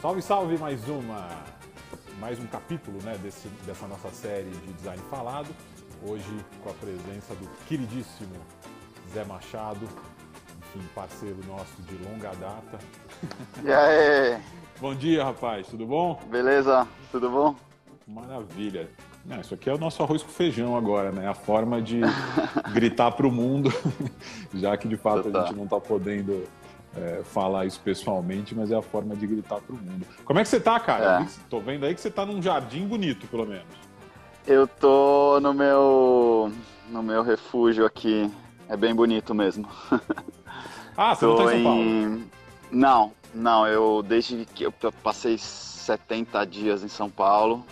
salve, salve mais uma, mais um capítulo né, desse, dessa nossa série de design falado. Hoje com a presença do queridíssimo Zé Machado, enfim, parceiro nosso de longa data. E aí? Bom dia, rapaz, tudo bom? Beleza, tudo bom? Maravilha. Não, isso aqui é o nosso arroz com feijão agora, né? A forma de gritar para o mundo, já que de fato a gente não está podendo é, falar isso pessoalmente, mas é a forma de gritar para o mundo. Como é que você tá, cara? É. Tô vendo aí que você tá num jardim bonito, pelo menos. Eu tô no meu no meu refúgio aqui. É bem bonito mesmo. Ah, você tô não tá em São Paulo? Não, não. Eu desde que eu passei 70 dias em São Paulo,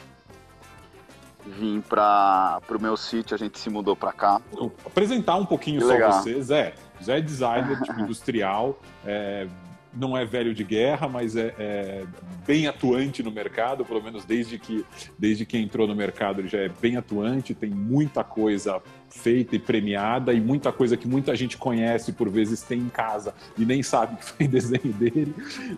vim para o meu sítio, a gente se mudou para cá. Apresentar um pouquinho que só legal. você, Zé. Zé é designer tipo, industrial, é, não é velho de guerra, mas é, é, bem atuante no mercado, pelo menos desde que, desde que entrou no mercado ele já é bem atuante, tem muita coisa feita e premiada e muita coisa que muita gente conhece, por vezes tem em casa e nem sabe que foi desenho dele,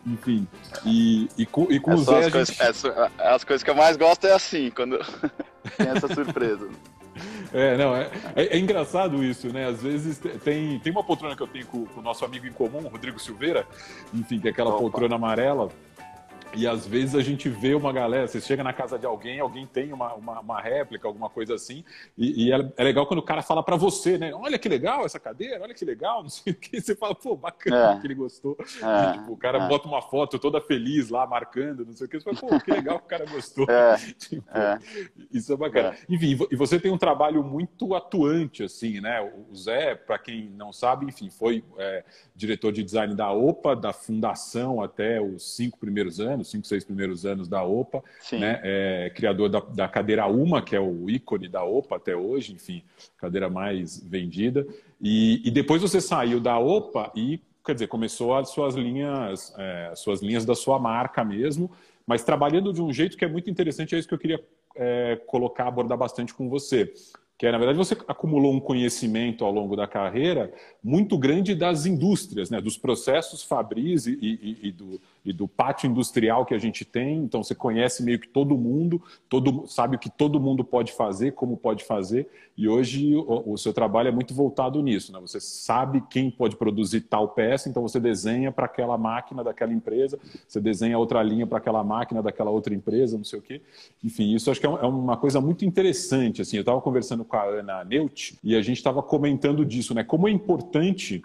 enfim. E, e com, e com é o Zé. As, gente... coisas, as coisas que eu mais gosto é assim, quando tem essa surpresa. É, não, é, é, é, engraçado isso, né? Às vezes tem, tem uma poltrona que eu tenho com, com o nosso amigo em comum, Rodrigo Silveira, enfim, que é aquela Opa. poltrona amarela. E às vezes a gente vê uma galera, você chega na casa de alguém, alguém tem uma, uma, uma réplica, alguma coisa assim, e, e é, é, legal quando o cara fala para você, né? Olha que legal essa cadeira, olha que legal, não sei o que. Você fala, pô, bacana é. que ele gostou. É. E, tipo, o cara é. bota uma foto toda feliz lá, marcando, não sei o que. Você fala, pô, que legal que o cara gostou. É. tipo, é. Isso é bacana. Enfim, e você tem um trabalho muito atuante, assim, né? O Zé, para quem não sabe, enfim, foi diretor de design da OPA, da fundação até os cinco primeiros anos, cinco, seis primeiros anos da OPA, né? É, criador da, da, cadeira Uma, que é o ícone da OPA até hoje, enfim, cadeira mais vendida. E, e depois você saiu da OPA e, quer dizer, começou as suas linhas, é, suas linhas da sua marca mesmo, mas trabalhando de um jeito que é muito interessante, é isso que eu queria é, colocar, abordar bastante com você que é, na verdade, você acumulou um conhecimento ao longo da carreira muito grande das indústrias, né? dos processos fabris e, e, e do, e do pátio industrial que a gente tem. Então você conhece meio que todo mundo, todo sabe o que todo mundo pode fazer, como pode fazer. E hoje o, o seu trabalho é muito voltado nisso. Né? Você sabe quem pode produzir tal peça, então você desenha para aquela máquina daquela empresa, você desenha outra linha para aquela máquina daquela outra empresa, não sei o quê. Enfim, isso acho que é, é uma coisa muito interessante. Assim, eu estava conversando com a Ana Neut e a gente estava comentando disso, né? Como é importante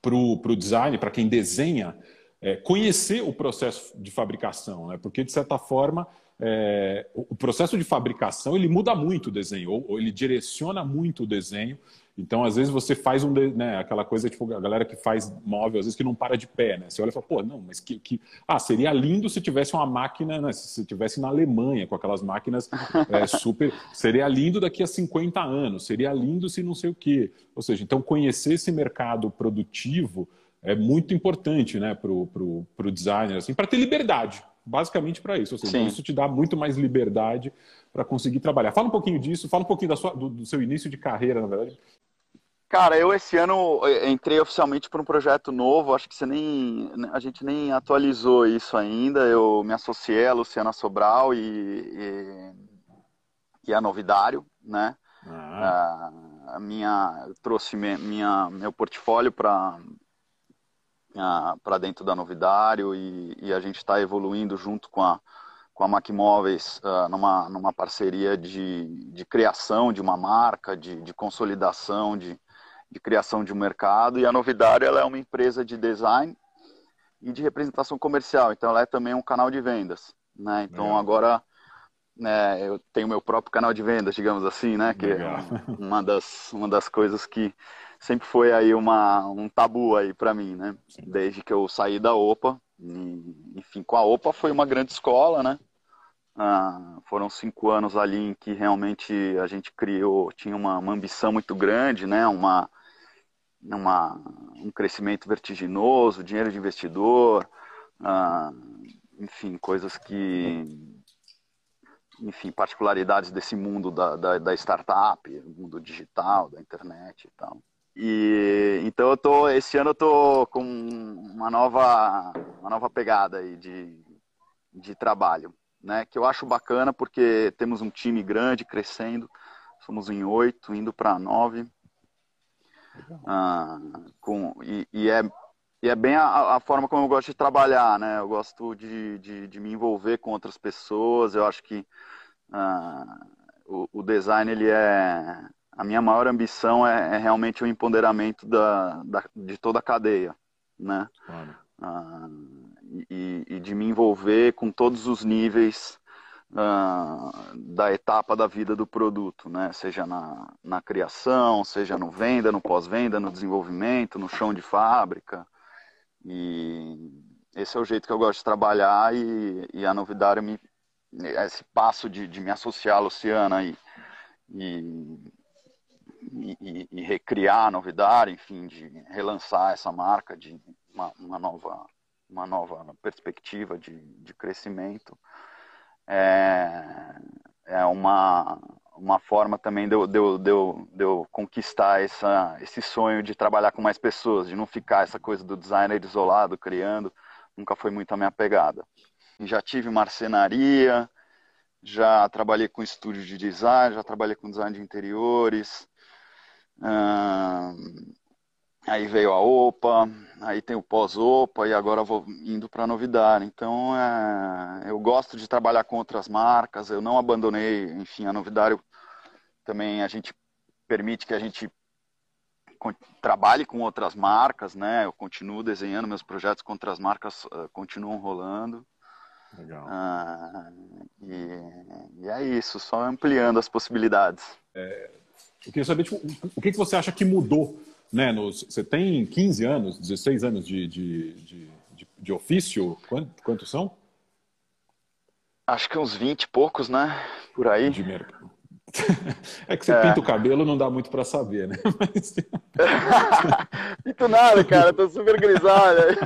para o design, para quem desenha, é, conhecer o processo de fabricação, né? porque, de certa forma, é, o processo de fabricação ele muda muito o desenho, ou, ou, ele direciona muito o desenho. Então, às vezes, você faz um, né, aquela coisa, tipo, a galera que faz móvel, às vezes, que não para de pé, né? Você olha e fala, pô, não, mas que. que... Ah, seria lindo se tivesse uma máquina, né? Se tivesse na Alemanha, com aquelas máquinas é, super. Seria lindo daqui a 50 anos, seria lindo se não sei o quê. Ou seja, então, conhecer esse mercado produtivo é muito importante né, para o designer, assim, para ter liberdade, basicamente para isso. Ou seja, isso te dá muito mais liberdade para conseguir trabalhar. Fala um pouquinho disso, fala um pouquinho sua, do, do, seu início de carreira, na verdade. Cara, eu esse ano eh, entrei oficialmente para um projeto novo, acho que você nem, a gente nem atualizou isso ainda. Eu me associei a Luciana Sobral e, e, e a Novidário, né? Ah. A, a minha, eu trouxe minha, meu portfólio para para dentro da Novidário e, e a gente está evoluindo junto com a, com a Macmóveis uh, numa, numa parceria de, de criação de uma marca, de, de consolidação, de, de criação de um mercado. E a Novidário ela é uma empresa de design e de representação comercial, então ela é também um canal de vendas. Né? Então agora né, eu tenho meu próprio canal de vendas, digamos assim, né? que é uma das, uma das coisas que sempre foi aí uma, um tabu aí para mim, né? Sim. Desde que eu saí da OPA, e, enfim, com a OPA foi uma grande escola, né? Ah, foram cinco anos ali em que realmente a gente criou, tinha uma, uma ambição muito grande, né? Uma, uma, um crescimento vertiginoso, dinheiro de investidor, ah, enfim, coisas que enfim, particularidades desse mundo da, da, da startup, mundo digital, da internet e tal. E então eu tô esse ano eu tô com uma nova uma nova pegada aí de de trabalho, né? Que eu acho bacana porque temos um time grande crescendo, somos em oito, indo para nove, ah, com e, e, é e é bem a, a, forma como eu gosto de trabalhar, né? Eu gosto de, de, de me envolver com outras pessoas. Eu acho que ah, o, o, design ele é a minha maior ambição é, é realmente o empoderamento da, da, de toda a cadeia, né? Claro. Ah, e, e, de me envolver com todos os níveis uh, da etapa da vida do produto, né? Seja na, na criação, seja no venda, no pós-venda, no desenvolvimento, no chão de fábrica. E esse é o jeito que eu gosto de trabalhar e, e a novidade me esse passo de, de me associar à Luciana e, e, e, e, recriar a novidade, enfim, de relançar essa marca de uma, uma nova uma nova perspectiva de, de crescimento. É, é uma, uma forma também de eu, de, eu, de, eu, de eu conquistar essa, esse sonho de trabalhar com mais pessoas, de não ficar essa coisa do designer isolado, criando. Nunca foi muito a minha pegada. Já tive marcenaria, já trabalhei com estúdio de design, já trabalhei com design de interiores. Hum, Aí veio a OPA, aí tem o pós-OPA e agora vou indo para a novidade. Então, é, eu gosto de trabalhar com outras marcas, eu não abandonei, enfim, a novidade também a gente permite que a gente trabalhe com outras marcas, né? Eu continuo desenhando meus projetos com outras marcas, uh, continuam rolando. Legal. Uh, e, e, é isso, só ampliando as possibilidades. É, eu queria saber, tipo, o que, que você acha que mudou né, nos, você tem 15 anos, 16 anos de, de, de, de, de ofício, quantos, quantos são? Acho que uns 20 e poucos, né? Por aí. De É que você é. pinta o cabelo, não dá muito para saber, né? Mas... Pinto nada, cara, tô super grisalho.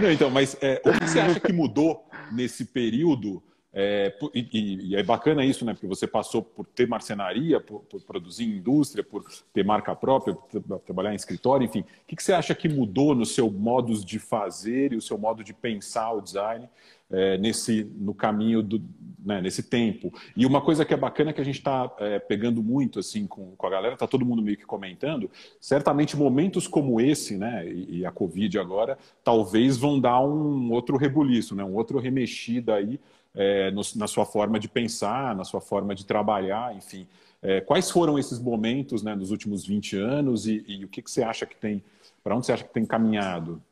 Não, então, mas é, o que você acha que mudou nesse período é, e, e, é bacana isso, né? Porque você passou por ter marcenaria, por, por produzir indústria, por ter marca própria, por trabalhar em escritório, enfim. O que, que, você acha que mudou no seu modo de fazer e o seu modo de pensar o design é, nesse no caminho do né, nesse tempo? E uma coisa que é bacana que a gente está é, pegando muito assim com, com a galera, está todo mundo meio que comentando. Certamente momentos como esse, né? E, e a Covid agora, talvez vão dar um outro rebuliço, né? Um outro remexida aí é, no, na sua forma de pensar, na sua forma de trabalhar, enfim. É, quais foram esses momentos né, nos últimos 20 anos e, e o que, que você acha que tem, para onde você acha que tem caminhado?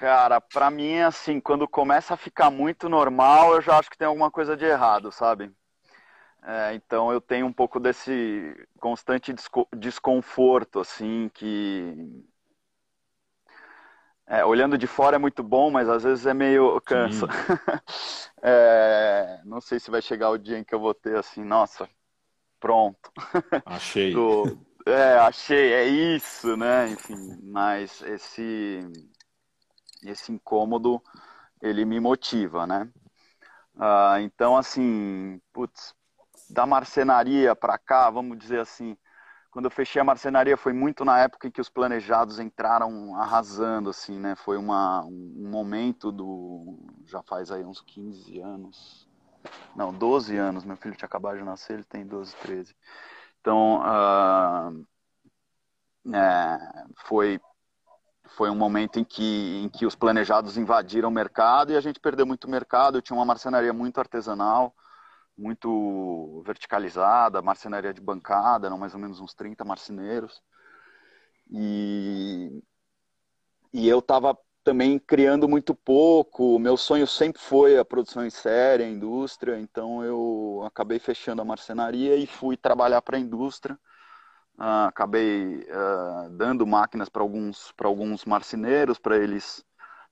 Cara, para mim, assim, quando começa a ficar muito normal, eu já acho que tem alguma coisa de errado, sabe? É, então eu tenho um pouco desse constante desconforto, assim, que é, olhando de fora é muito bom, mas às vezes é meio cansa. é, não sei se vai chegar o dia em que eu vou ter assim, nossa, pronto. Achei. Tô, é, achei, é isso, né? Enfim, mas esse esse incômodo ele me motiva, né? Ah, então, assim, putz, da marcenaria para cá, vamos dizer assim, quando eu fechei a marcenaria foi muito na época em que os planejados entraram arrasando, assim, né? Foi uma, um momento do. Já faz aí uns 15 anos. Não, 12 anos. Meu filho tinha acabado de nascer, ele tem 12, 13. Então, uh, é, foi, foi um momento em que, em que os planejados invadiram o mercado e a gente perdeu muito mercado. Eu tinha uma marcenaria muito artesanal muito verticalizada, marcenaria de bancada, eram mais ou menos uns 30 marceneiros. E, e eu estava também criando muito pouco. Meu sonho sempre foi a produção em série, a indústria. Então eu acabei fechando a marcenaria e fui trabalhar para a indústria. Uh, acabei uh, dando máquinas para alguns, alguns marceneiros, para eles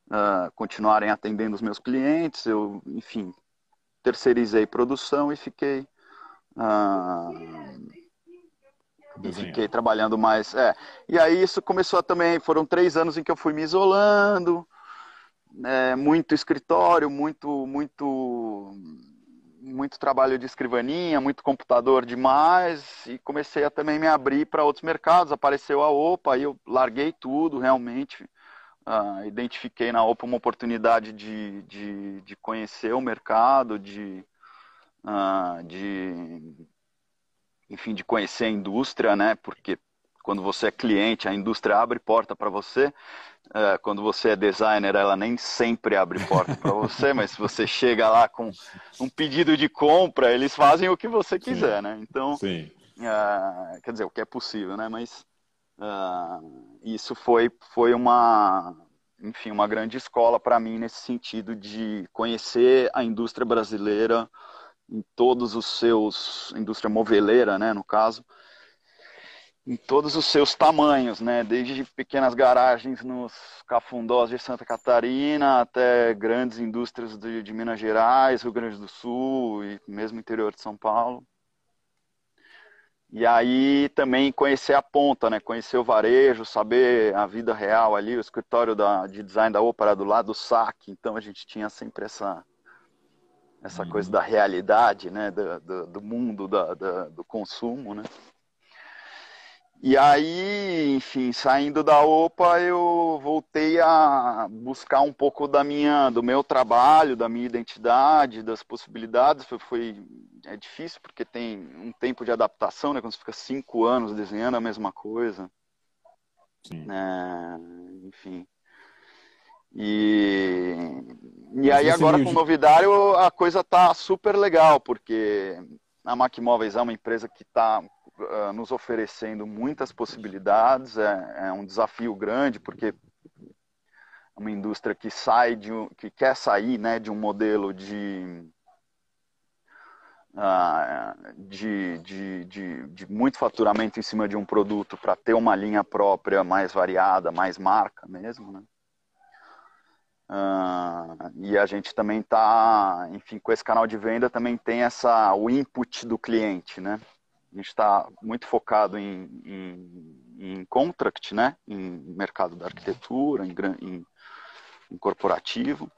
uh, continuarem atendendo os meus clientes. Eu, enfim, terceirizei produção e fiquei ah, e fiquei trabalhando mais. É. E aí isso começou também. Foram três anos em que eu fui me isolando, é, muito escritório, muito, muito, muito trabalho de escrivaninha, muito computador demais. E comecei a também me abrir para outros mercados. Apareceu a OPA, aí eu larguei tudo realmente. Uh, identifiquei na OPA uma oportunidade de, de, de conhecer o mercado, de, uh, de, enfim, de conhecer a indústria, né? Porque quando você é cliente, a indústria abre porta para você. Uh, quando você é designer, ela nem sempre abre porta para você, mas se você chega lá com um pedido de compra, eles fazem o que você quiser, Sim. né? Então, quer dizer, o que é possível, né? Mas isso foi, foi uma, enfim, uma grande escola para mim nesse sentido de conhecer a indústria brasileira em todos os seus, indústria moveleira, né, no caso, em todos os seus tamanhos, né, desde pequenas garagens nos cafundós de Santa Catarina até grandes indústrias de, de Minas Gerais, Rio Grande do Sul e mesmo interior de São Paulo. E aí também conhecer a ponta, né? Conhecer o varejo, saber a vida real ali, o escritório da, de design da ópera do lado do saque. Então a gente tinha sempre essa essa uhum. coisa da realidade, né? Do, do, do mundo da, da, do consumo, né? E aí, enfim, saindo da OPA, eu voltei a buscar um pouco da minha, do meu trabalho, da minha identidade, das possibilidades. Foi, foi é difícil porque tem um tempo de adaptação, né? Quando você fica cinco anos desenhando a mesma coisa. Sim. É, enfim. E, e aí agora com o novidário a coisa tá super legal, porque a Mac Móveis é uma empresa que está uh, nos oferecendo muitas possibilidades, é, é, um desafio grande, porque é uma indústria que sai de que quer sair né, de um modelo de, uh, de, de, de, de, muito faturamento em cima de um produto para ter uma linha própria mais variada, mais marca mesmo, né? Uh, e a gente também está, enfim, com esse canal de venda também tem essa o input do cliente, né? A gente está muito focado em, em, em, contract, né? Em mercado da arquitetura, em, em, em corporativo.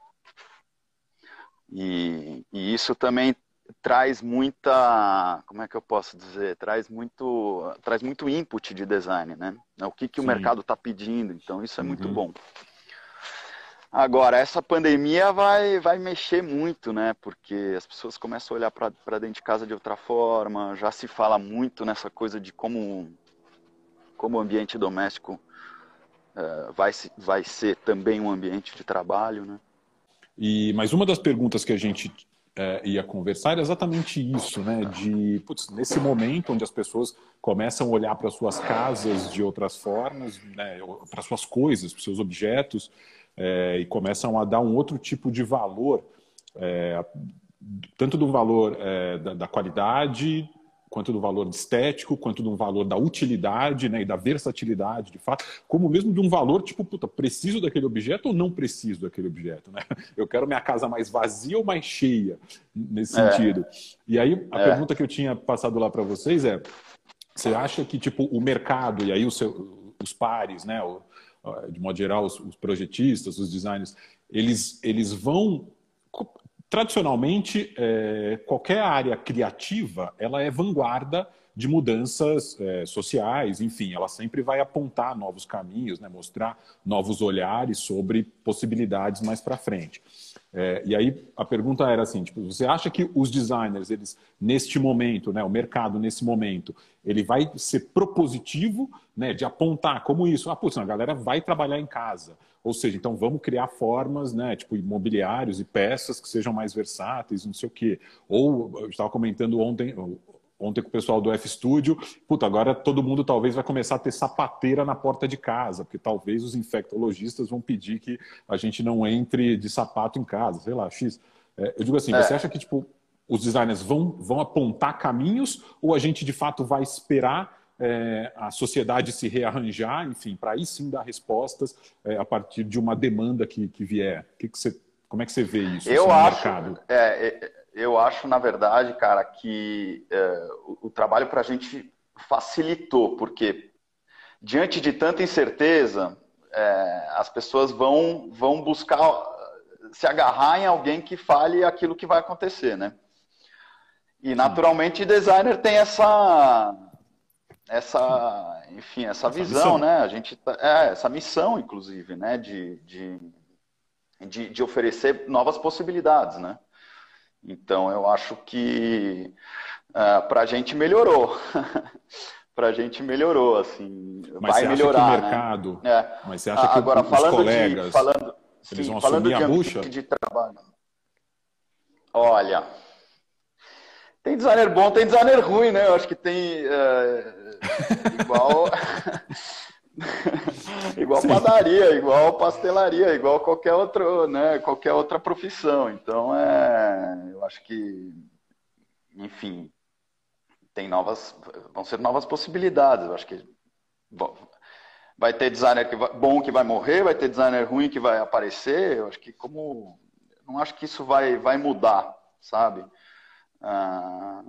E, e, isso também traz muita, como é que eu posso dizer, traz muito, traz muito input de design, né? O que, que o mercado está pedindo. Então isso é uhum. muito bom. Agora, essa pandemia vai, vai mexer muito, né? Porque as pessoas começam a olhar para dentro de casa de outra forma, já se fala muito nessa coisa de como, como o ambiente doméstico uh, vai, vai ser também um ambiente de trabalho, né? E, mas uma das perguntas que a gente é, ia conversar era exatamente isso, né? De, putz, nesse momento onde as pessoas começam a olhar para suas casas de outras formas, né? para suas coisas, para seus objetos, é, e começam a dar um outro tipo de valor, é, tanto do valor é, da, da, qualidade, quanto do valor estético, quanto do valor da utilidade né, e da versatilidade, de fato, como mesmo de um valor tipo, puta, preciso daquele objeto ou não preciso daquele objeto? Né? Eu quero minha casa mais vazia ou mais cheia, nesse é. sentido. E aí, a é. pergunta que eu tinha passado lá para vocês é, você acha que tipo o mercado e aí o seu, os pares, né, de modo geral, os, os projetistas, os designers, eles, eles vão tradicionalmente, é, qualquer área criativa, ela é vanguarda de mudanças é, sociais, enfim, ela sempre vai apontar novos caminhos, né, mostrar novos olhares sobre possibilidades mais para frente. É, e aí a pergunta era assim, tipo, você acha que os designers, eles neste momento, né, o mercado nesse momento, ele vai ser propositivo, né, de apontar como isso, ah, putz, a galera vai trabalhar em casa, ou seja, então vamos criar formas, né, tipo imobiliários e peças que sejam mais versáteis, não sei o quê. Ou eu estava comentando ontem, ontem com o pessoal do F Studio, puta, agora todo mundo talvez vai começar a ter sapateira na porta de casa, porque talvez os infectologistas vão pedir que a gente não entre de sapato em casa, sei lá, X. É, eu digo assim, é. você acha que tipo os designers vão, vão apontar caminhos ou a gente de fato vai esperar é, a sociedade se rearranjar, enfim, para aí sim dar respostas é, a partir de uma demanda que, que vier? Que que você, como é que você vê isso? Eu assim, acho, mercado? É, é eu acho, na verdade, cara, que é, o, o, trabalho para a gente facilitou, porque diante de tanta incerteza, é, as pessoas vão, vão buscar se agarrar em alguém que fale aquilo que vai acontecer, né? E naturalmente designer tem essa essa, enfim, essa, essa visão, missão. né? A gente tá, é essa missão, inclusive, né? De, de, de, de oferecer novas possibilidades, né? Então, eu acho que uh, é, para a gente melhorou. para a gente melhorou, assim, mas vai melhorar. Mas o né? mercado, né? é. mas você acha que Agora, os falando colegas, de, falando, eles sim, vão falando assumir de a bucha? De trabalho. Olha, tem designer bom, tem designer ruim, né? Eu acho que tem uh, igual igual padaria, igual pastelaria, igual qualquer outro, né? Qualquer outra profissão. Então, é, eu acho que, enfim, tem novas, vão ser novas possibilidades. Eu acho que bom, vai ter designer que vai, bom que vai morrer, vai ter designer ruim que vai aparecer. Eu acho que como, não acho que isso vai, vai mudar, sabe? Ah,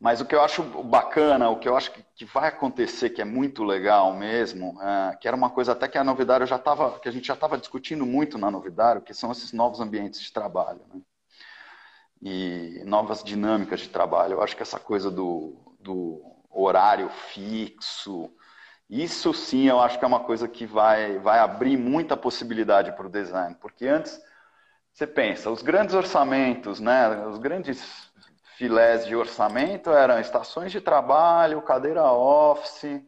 mas o que eu acho bacana, o que eu acho que, vai acontecer, que é muito legal mesmo, é, que era uma coisa até que a novidade já tava, que a gente já estava discutindo muito na novidade, que são esses novos ambientes de trabalho. Né? E novas dinâmicas de trabalho. Eu acho que essa coisa do, do horário fixo, isso sim eu acho que é uma coisa que vai, vai abrir muita possibilidade para o design. Porque antes você pensa, os grandes orçamentos, né, os grandes filés de orçamento eram estações de trabalho, cadeira office,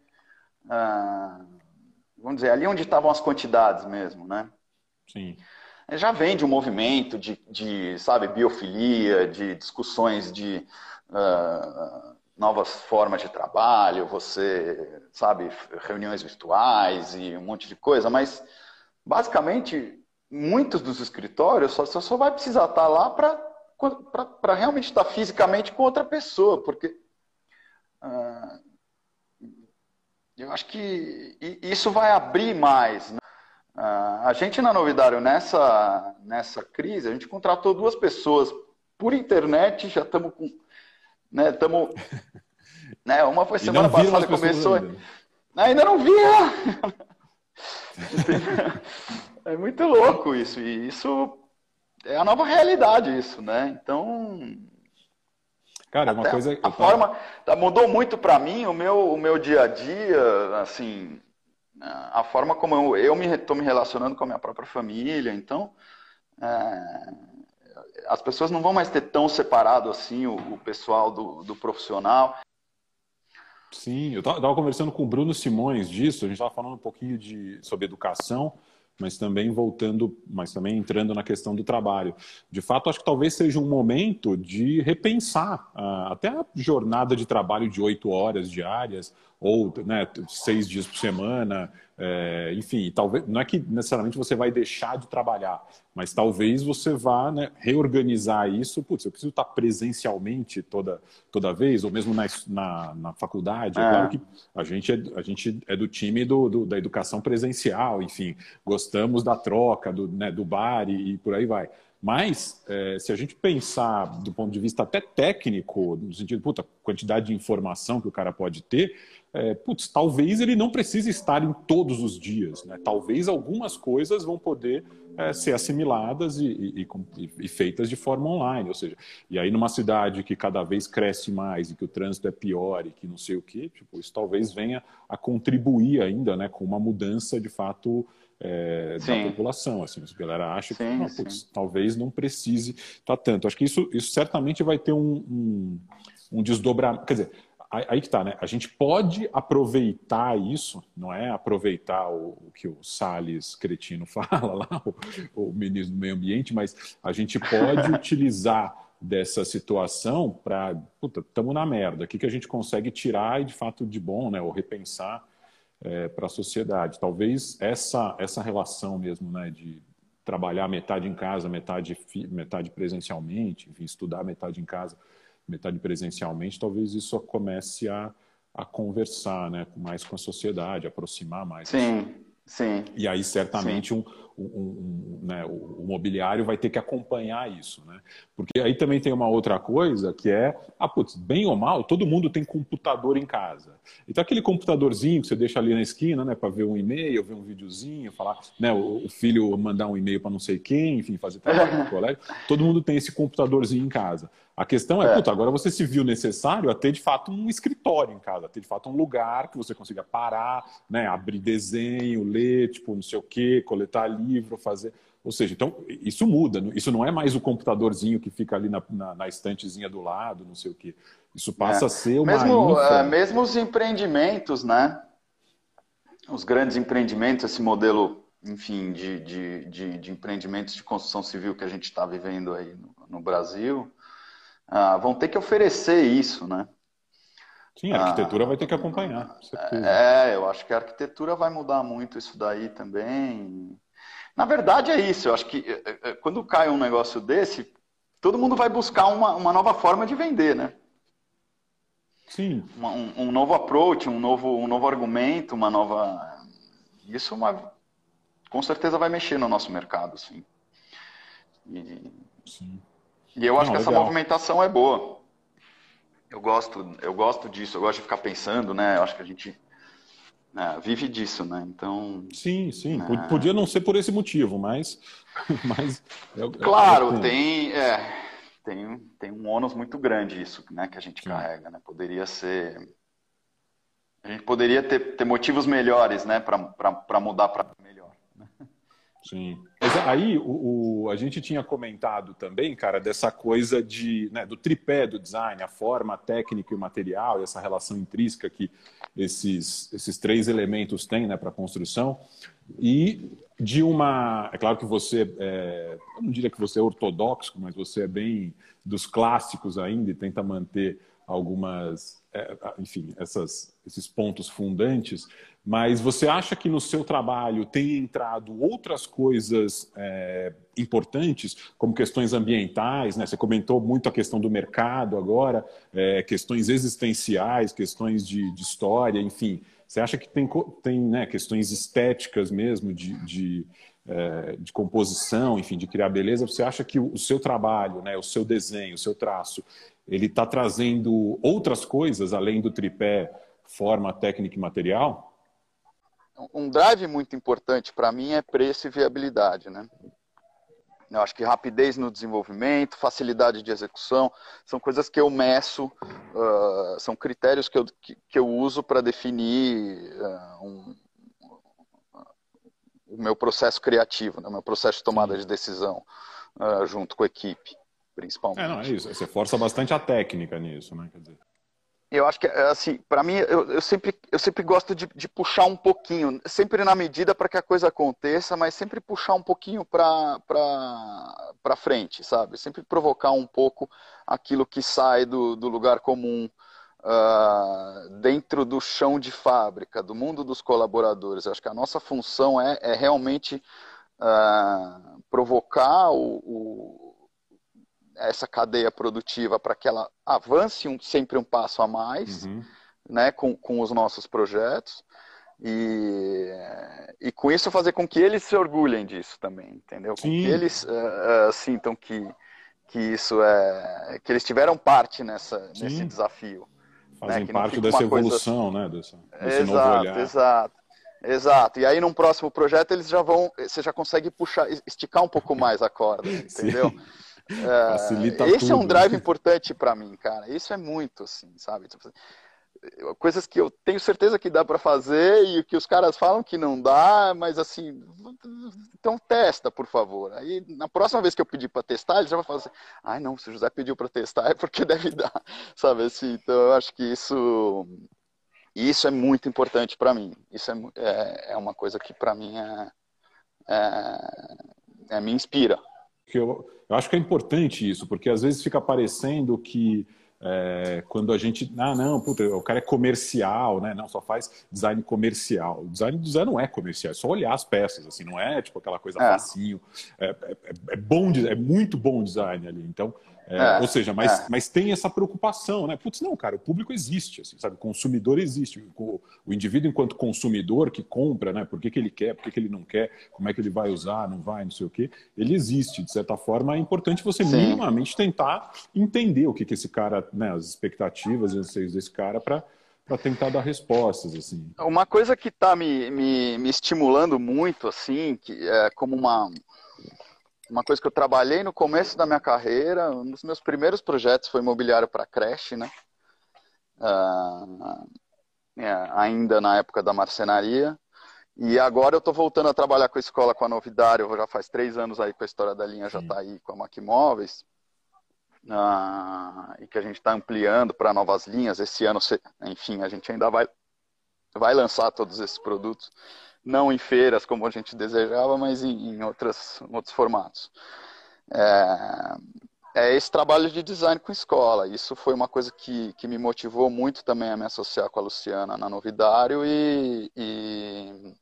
ah, vamos dizer, ali onde estavam as quantidades mesmo, né? Sim. Já vem de um movimento de, de sabe, biofilia, de discussões de uh, novas formas de trabalho, você, sabe, reuniões virtuais e um monte de coisa, mas basicamente muitos dos escritórios só, só vai precisar estar lá para realmente estar fisicamente com outra pessoa, porque uh, eu acho que isso vai abrir mais. Né? Uh, a gente na Novidário, nessa, nessa crise, a gente contratou duas pessoas por internet, já estamos com. Né, estamos, né, uma foi semana passada, começou. Ainda. ainda não vi! É muito louco isso. E isso é a nova realidade, isso, né? Então. Cara, é uma coisa. A forma. Tá, mudou muito para mim o meu, o meu dia a dia, assim. A forma como eu, eu me estou me relacionando com a minha própria família. Então. É, as pessoas não vão mais ter tão separado assim o, o pessoal do, do profissional. Sim, eu estava conversando com o Bruno Simões disso, a gente estava falando um pouquinho de, sobre educação mas também voltando, mas também entrando na questão do trabalho. De fato, acho que talvez seja um momento de repensar uh, até a jornada de trabalho de oito horas diárias ou né, seis dias por semana, é, enfim, talvez não é que necessariamente você vai deixar de trabalhar, mas talvez você vá né, reorganizar isso. Putz, eu preciso estar presencialmente toda, toda vez, ou mesmo na, na, na faculdade. É. é. claro que a gente é, a gente é do time do, do da educação presencial, enfim, gostamos da troca, do, né, do bar e, e por aí vai. Mas, é, se a gente pensar do ponto de vista até técnico, no sentido, puta, quantidade de informação que o cara pode ter, é, putz, talvez ele não precise estar em todos os dias, né? Talvez algumas coisas vão poder é, ser assimiladas e, e, e, feitas de forma online, ou seja, e aí numa cidade que cada vez cresce mais e que o trânsito é pior e que não sei o que, tipo, isso talvez venha a contribuir ainda, né, com uma mudança de fato é, da população, assim, a galera acha sim, que não, putz, talvez não precise estar tá tanto. Acho que isso, isso certamente vai ter um, um, um desdobramento, quer dizer aí que tá, né? A gente pode aproveitar isso, não é aproveitar o, o que o Salles Cretino fala lá, o, o, ministro do Meio Ambiente, mas a gente pode utilizar dessa situação para, puta, estamos na merda, o que, que a gente consegue tirar e de fato de bom, né? Ou repensar é, para a sociedade. Talvez essa, essa relação mesmo, né? De trabalhar metade em casa, metade, metade presencialmente, enfim, estudar metade em casa, metade presencialmente, talvez isso comece a, a conversar né, mais com a sociedade, aproximar mais. Sim, sim. E aí, certamente, um, um, um, né, o, o, mobiliário vai ter que acompanhar isso. Né? Porque aí também tem uma outra coisa que é, ah, putz, bem ou mal, todo mundo tem computador em casa. Então, aquele computadorzinho que você deixa ali na esquina né, para ver um e-mail, ver um videozinho, falar, né, o, o filho mandar um e-mail para não sei quem, enfim, fazer trabalho no colégio, todo mundo tem esse computadorzinho em casa. A questão é, é. Puta, agora você se viu necessário a ter de fato um escritório em casa, a ter de fato um lugar que você consiga parar, né, abrir desenho, ler, tipo, não sei o quê, coletar livro, fazer. Ou seja, então isso muda. Isso não é mais o computadorzinho que fica ali na, na, na estantezinha do lado, não sei o quê. Isso passa é. a ser uma. Mesmo, uh, mesmo os empreendimentos, né? Os grandes empreendimentos, esse modelo, enfim, de, de, de, de empreendimentos de construção civil que a gente está vivendo aí no, no Brasil ah, vão ter que oferecer isso, né? Sim, a arquitetura ah, vai ter que acompanhar. É, eu acho que a arquitetura vai mudar muito isso daí também. Na verdade é isso, eu acho que eh, eh, eh, quando cai um negócio desse, todo mundo vai buscar uma, uma nova forma de vender, né? Sim. Uma, um, um, novo approach, um novo, um novo argumento, uma nova. Isso uma... com certeza vai mexer no nosso mercado, sim. E... Sim. E eu acho Não, que essa movimentação é boa. Eu gosto, eu gosto disso, eu gosto de ficar pensando, né? Eu acho que a gente né, vive disso, né? Então. Sim, sim. É... Podia não ser por esse motivo, mas. mas é, claro, é, tem, é, tem, tem um ônus muito grande isso, né? Que a gente sim. carrega, né? Poderia ser. A gente poderia ter, ter motivos melhores, né? Para mudar para? Sim. Mas aí o, o, a gente tinha comentado também, cara, dessa coisa de, né, do tripé do design, a forma, a técnica e o material, e essa relação intrínseca que esses, esses três elementos têm né, para a construção. E de uma. É claro que você, é, eu não diria que você é ortodoxo, mas você é bem dos clássicos ainda e tenta manter algumas, enfim, essas, esses pontos fundantes. Mas você acha que no seu trabalho tem entrado outras coisas é, importantes, como questões ambientais, né? Você comentou muito a questão do mercado agora, é, questões existenciais, questões de, de, história, enfim. Você acha que tem, tem né, questões estéticas mesmo, de, de, é, de, composição, enfim, de criar beleza? Você acha que o, seu trabalho, né, o seu desenho, o seu traço, ele está trazendo outras coisas além do tripé forma, técnica e material? um drive muito importante para mim é preço e viabilidade, né? Eu acho que rapidez no desenvolvimento, facilidade de execução, são coisas que eu meço, uh, são critérios que eu, que, que eu uso para definir uh, um, o meu processo criativo, né? o meu processo de tomada de decisão uh, junto com a equipe, principalmente. É, não, é isso. Você força bastante a técnica nisso, né? Quer dizer eu acho que assim para mim eu, eu, sempre eu sempre gosto de, de puxar um pouquinho sempre na medida para que a coisa aconteça mas sempre puxar um pouquinho para para frente sabe sempre provocar um pouco aquilo que sai do, do lugar comum uh, dentro do chão de fábrica do mundo dos colaboradores eu acho que a nossa função é, é realmente uh, provocar o, o essa cadeia produtiva para que ela avance um, sempre um passo a mais, uhum. né, com, com os nossos projetos. E, e com isso fazer com que eles se orgulhem disso também, entendeu? Com que eles uh, uh, sintam que, que isso é. que eles tiveram parte nessa, nesse desafio. Né, Fazem né? parte dessa evolução, coisa... né? Desse, desse exato, novo olhar. Exato. Exato. E aí, num próximo projeto, eles já vão. Você já consegue puxar, esticar um pouco mais a corda, entendeu? Facilita esse tudo. é um drive importante para mim, cara. Isso é muito, assim, sabe? Coisas que eu tenho certeza que dá para fazer e que os caras falam que não dá, mas assim, então testa, por favor. Aí na próxima vez que eu pedir para testar, ele já vai falar assim: "Ai, não, se o José pediu para testar é porque deve dar", sabe assim? Então eu acho que isso isso é muito importante para mim. Isso é, é, é, uma coisa que para mim é, é, é, me inspira. Eu eu acho que é importante isso, porque às vezes fica parecendo que é, quando a gente. Ah, não, puta, o cara é comercial, né? Não, só faz design comercial. O design do design não é comercial, é só olhar as peças, assim, não é tipo aquela coisa é. facinho. É, é, é bom, é muito bom design ali. Então, é, é, ou seja, mas, é. mas tem essa preocupação, né? Putz, não, cara, o público existe, assim, sabe? O consumidor existe. O, o, indivíduo, enquanto consumidor que compra, né? Por que, que ele quer, por que, que ele não quer, como é que ele vai usar, não vai, não sei o quê, ele existe. De certa forma, é importante você Sim. minimamente tentar entender o que, que esse cara, né? As expectativas e anseios desse cara para para tentar dar respostas assim. Uma coisa que está me, me, me estimulando muito assim, que é como uma uma coisa que eu trabalhei no começo da minha carreira. Um dos meus primeiros projetos foi imobiliário para creche, né? Uh, é, ainda na época da marcenaria. E agora eu estou voltando a trabalhar com a escola, com a Novidário, já faz três anos aí com a história da linha, já está aí com a Macmóveis, ah, e que a gente está ampliando para novas linhas. Esse ano, enfim, a gente ainda vai, vai lançar todos esses produtos, não em feiras como a gente desejava, mas em, em outras, outros formatos. É, é esse trabalho de design com escola. Isso foi uma coisa que, que me motivou muito também a me associar com a Luciana na Novidário e, e,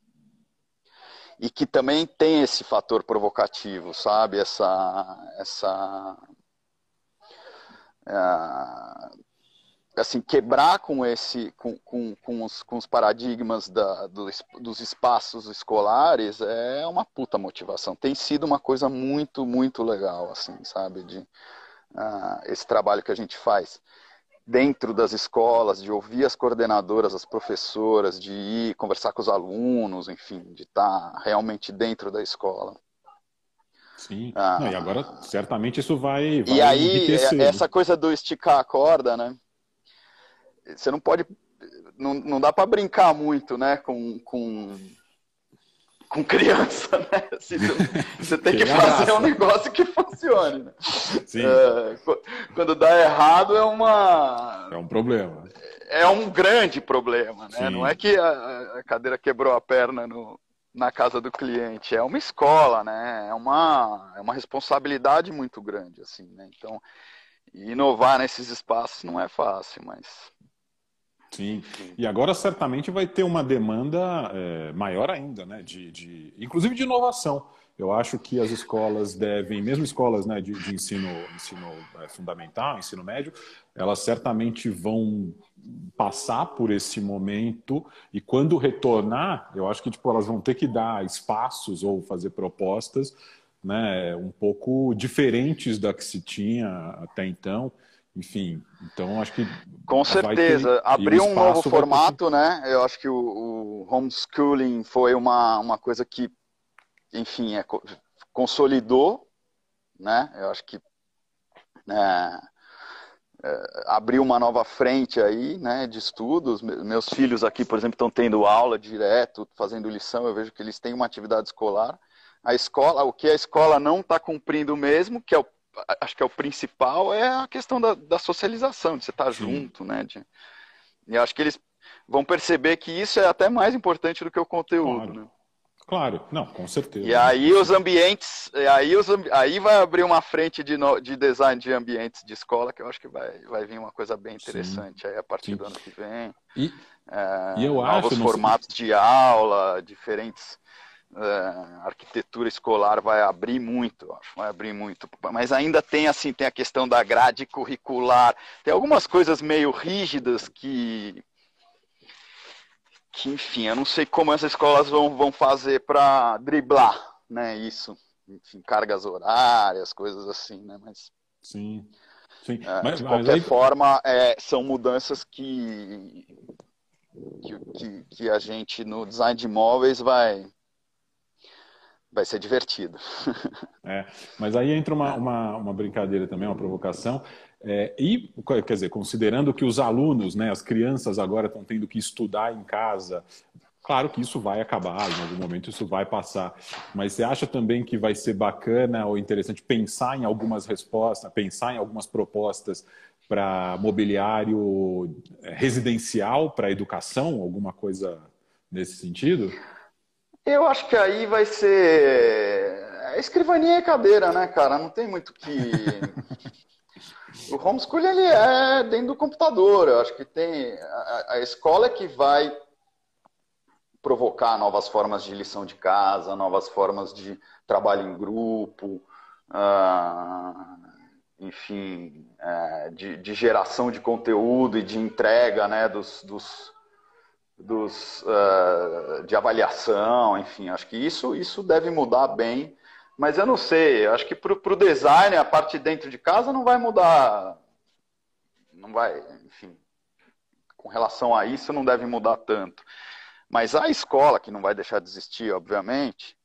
e que também tem esse fator provocativo, sabe? Essa, essa é, assim quebrar com esse com, com, com, os, com os paradigmas da, dos, dos espaços escolares é uma puta motivação. Tem sido uma coisa muito muito legal assim sabe de uh, esse trabalho que a gente faz dentro das escolas de ouvir as coordenadoras as professoras de ir conversar com os alunos enfim de estar tá realmente dentro da escola. Sim. Ah, Não, e agora certamente isso vai, vai e aí essa coisa do esticar a corda né você não pode. Não, não dá para brincar muito, né? Com, com, com criança, né? Assim, você tem que fazer um negócio que funcione. Né? É, quando dá errado é uma. É um problema. É um grande problema, né? Sim. Não é que a, a, cadeira quebrou a perna no, na casa do cliente, é uma escola, né? É uma, é uma responsabilidade muito grande, assim, né? Então, inovar nesses espaços não é fácil, mas Sim, e agora certamente vai ter uma demanda é, maior ainda, né? De, de, inclusive de inovação. Eu acho que as escolas devem, mesmo escolas né, de, de ensino, ensino é, fundamental, ensino médio, elas certamente vão passar por esse momento e quando retornar, eu acho que tipo, elas vão ter que dar espaços ou fazer propostas né, um pouco diferentes da que se tinha até então. Enfim, então acho que. Com certeza. Abrir um novo formato, ter... né? Eu acho que o, o, homeschooling foi uma, uma coisa que, enfim, é, consolidou, né? Eu acho que é, é, abriu uma nova frente aí, né, de estudos. Meus filhos aqui, por exemplo, estão tendo aula direto, fazendo lição. Eu vejo que eles têm uma atividade escolar. A escola, o que a escola não está cumprindo mesmo, que é o acho que é o principal, é a questão da, da socialização, de você estar junto, né? De, e acho que eles vão perceber que isso é até mais importante do que o conteúdo, claro. né? Claro, não, com certeza. E aí os ambientes, aí, os, aí vai abrir uma frente de, no, de design de ambientes de escola que eu acho que vai, vai vir uma coisa bem interessante Sim. aí a partir Sim. do ano que vem. E, é, e eu novos acho, formatos de aula, diferentes a arquitetura escolar vai abrir muito, acho, vai abrir muito. Mas ainda tem assim, tem a questão da grade curricular, tem algumas coisas meio rígidas que que enfim, eu não sei como essas escolas vão, vão fazer para driblar, né, isso. Enfim, cargas horárias, coisas assim, né, mas Sim. Sim. É, mas, de qualquer aí... forma, é, são mudanças que, que, que, que a gente no design de imóveis vai vai ser divertido. É, mas aí entra uma, uma, uma brincadeira também, uma provocação. É, e, quer dizer, considerando que os alunos, né, as crianças agora estão tendo que estudar em casa, claro que isso vai acabar, em algum momento isso vai passar. Mas você acha também que vai ser bacana ou interessante pensar em algumas respostas, pensar em algumas propostas para mobiliário é, residencial, para educação, alguma coisa nesse sentido? Eu acho que aí vai ser. Escrivaninha e cadeira, né, cara? Não tem muito que. o homeschooling ele é dentro do computador. Eu acho que tem. A, escola é que vai provocar novas formas de lição de casa, novas formas de trabalho em grupo, uh, enfim, uh, de, de, geração de conteúdo e de entrega né, dos, dos dos, uh, de avaliação, enfim, acho que isso, isso deve mudar bem, mas eu não sei, acho que para o design, a parte dentro de casa não vai mudar, não vai, enfim, com relação a isso não deve mudar tanto. Mas a escola, que não vai deixar de existir, obviamente,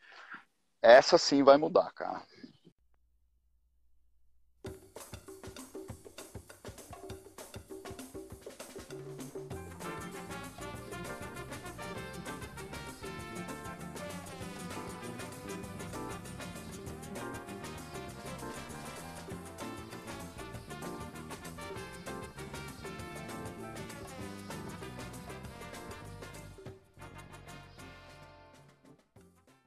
essa sim vai mudar, cara.